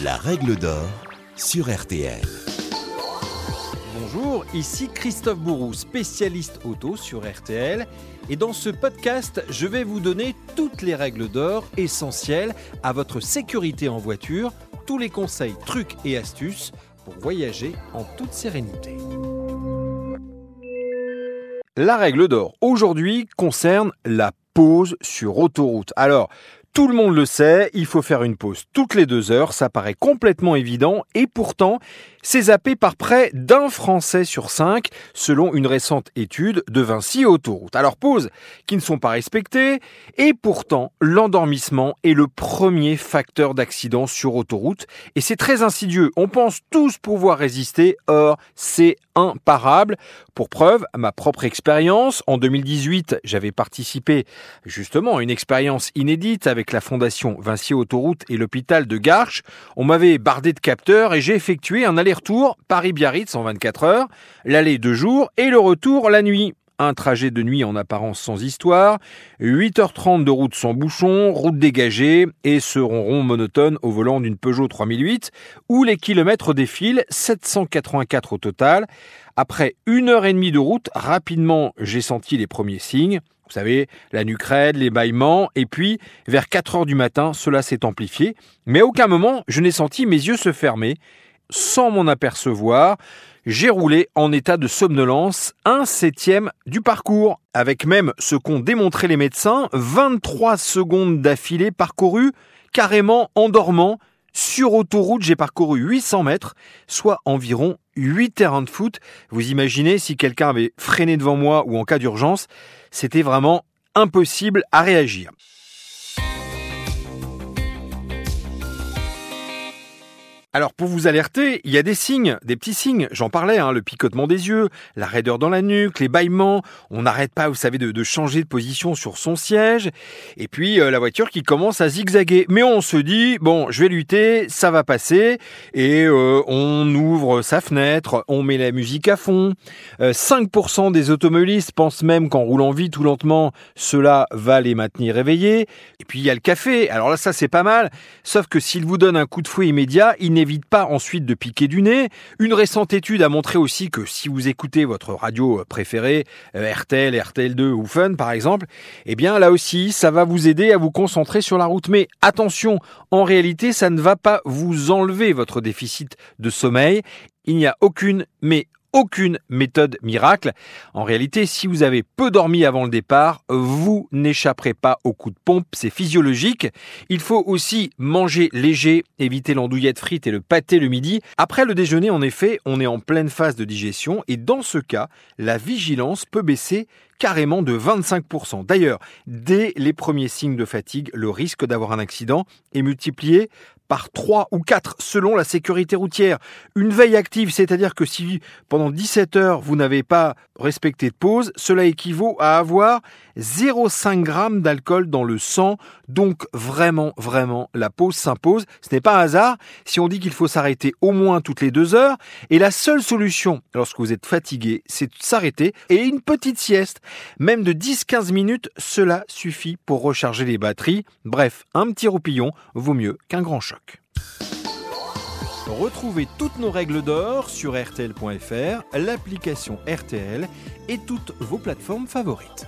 La règle d'or sur RTL. Bonjour, ici Christophe Bourou, spécialiste auto sur RTL. Et dans ce podcast, je vais vous donner toutes les règles d'or essentielles à votre sécurité en voiture, tous les conseils, trucs et astuces pour voyager en toute sérénité. La règle d'or aujourd'hui concerne la pause sur autoroute. Alors, tout le monde le sait, il faut faire une pause toutes les deux heures, ça paraît complètement évident, et pourtant, c'est zappé par près d'un Français sur cinq, selon une récente étude de Vinci Autoroute. Alors pause qui ne sont pas respectées, et pourtant, l'endormissement est le premier facteur d'accident sur autoroute, et c'est très insidieux. On pense tous pouvoir résister, or c'est imparable. Pour preuve, ma propre expérience, en 2018, j'avais participé justement à une expérience inédite avec la fondation Vinci Autoroute et l'hôpital de Garches. On m'avait bardé de capteurs et j'ai effectué un aller-retour Paris-Biarritz en 24 heures, l'aller deux jours et le retour la nuit. Un trajet de nuit en apparence sans histoire, 8h30 de route sans bouchon, route dégagée et ce ronron monotone au volant d'une Peugeot 3008 où les kilomètres défilent, 784 au total. Après une heure et demie de route, rapidement j'ai senti les premiers signes. Vous savez, la nuque raide, les bâillements, et puis vers 4 heures du matin, cela s'est amplifié. Mais à aucun moment, je n'ai senti mes yeux se fermer. Sans m'en apercevoir, j'ai roulé en état de somnolence un septième du parcours, avec même ce qu'ont démontré les médecins, 23 secondes d'affilée parcourues carrément en dormant. Sur autoroute, j'ai parcouru 800 mètres, soit environ 8 terrains de foot. Vous imaginez si quelqu'un avait freiné devant moi ou en cas d'urgence, c'était vraiment impossible à réagir. Alors pour vous alerter, il y a des signes, des petits signes, j'en parlais, hein, le picotement des yeux, la raideur dans la nuque, les bâillements, on n'arrête pas, vous savez, de, changer de position sur son siège, et puis euh, la voiture qui commence à zigzaguer. Mais on se dit, bon, je vais lutter, ça va passer, et euh, on ouvre sa fenêtre, on met la musique à fond. 5% euh, des automobilistes pensent même qu'en roulant vite ou lentement, cela va les maintenir éveillés. Et puis il y a le café, alors là ça c'est pas mal, sauf que s'il vous donne un coup de fouet immédiat, il n'est n'évite pas ensuite de piquer du nez. Une récente étude a montré aussi que si vous écoutez votre radio préférée, euh, RTL, RTL2 ou Fun par exemple, eh bien là aussi, ça va vous aider à vous concentrer sur la route. Mais attention, en réalité, ça ne va pas vous enlever votre déficit de sommeil. Il n'y a aucune, mais aucune méthode miracle. En réalité, si vous avez peu dormi avant le départ, vous n'échapperez pas au coup de pompe, c'est physiologique. Il faut aussi manger léger, éviter l'andouillette frite et le pâté le midi. Après le déjeuner, en effet, on est en pleine phase de digestion et dans ce cas, la vigilance peut baisser carrément de 25%. D'ailleurs, dès les premiers signes de fatigue, le risque d'avoir un accident est multiplié par 3 ou 4 selon la sécurité routière. Une veille active, c'est-à-dire que si pendant 17 heures vous n'avez pas respecté de pause, cela équivaut à avoir 0,5 g d'alcool dans le sang. Donc vraiment, vraiment, la pause s'impose. Ce n'est pas un hasard si on dit qu'il faut s'arrêter au moins toutes les deux heures. Et la seule solution lorsque vous êtes fatigué, c'est de s'arrêter et une petite sieste. Même de 10-15 minutes, cela suffit pour recharger les batteries. Bref, un petit roupillon vaut mieux qu'un grand choc. Retrouvez toutes nos règles d'or sur rtl.fr, l'application RTL et toutes vos plateformes favorites.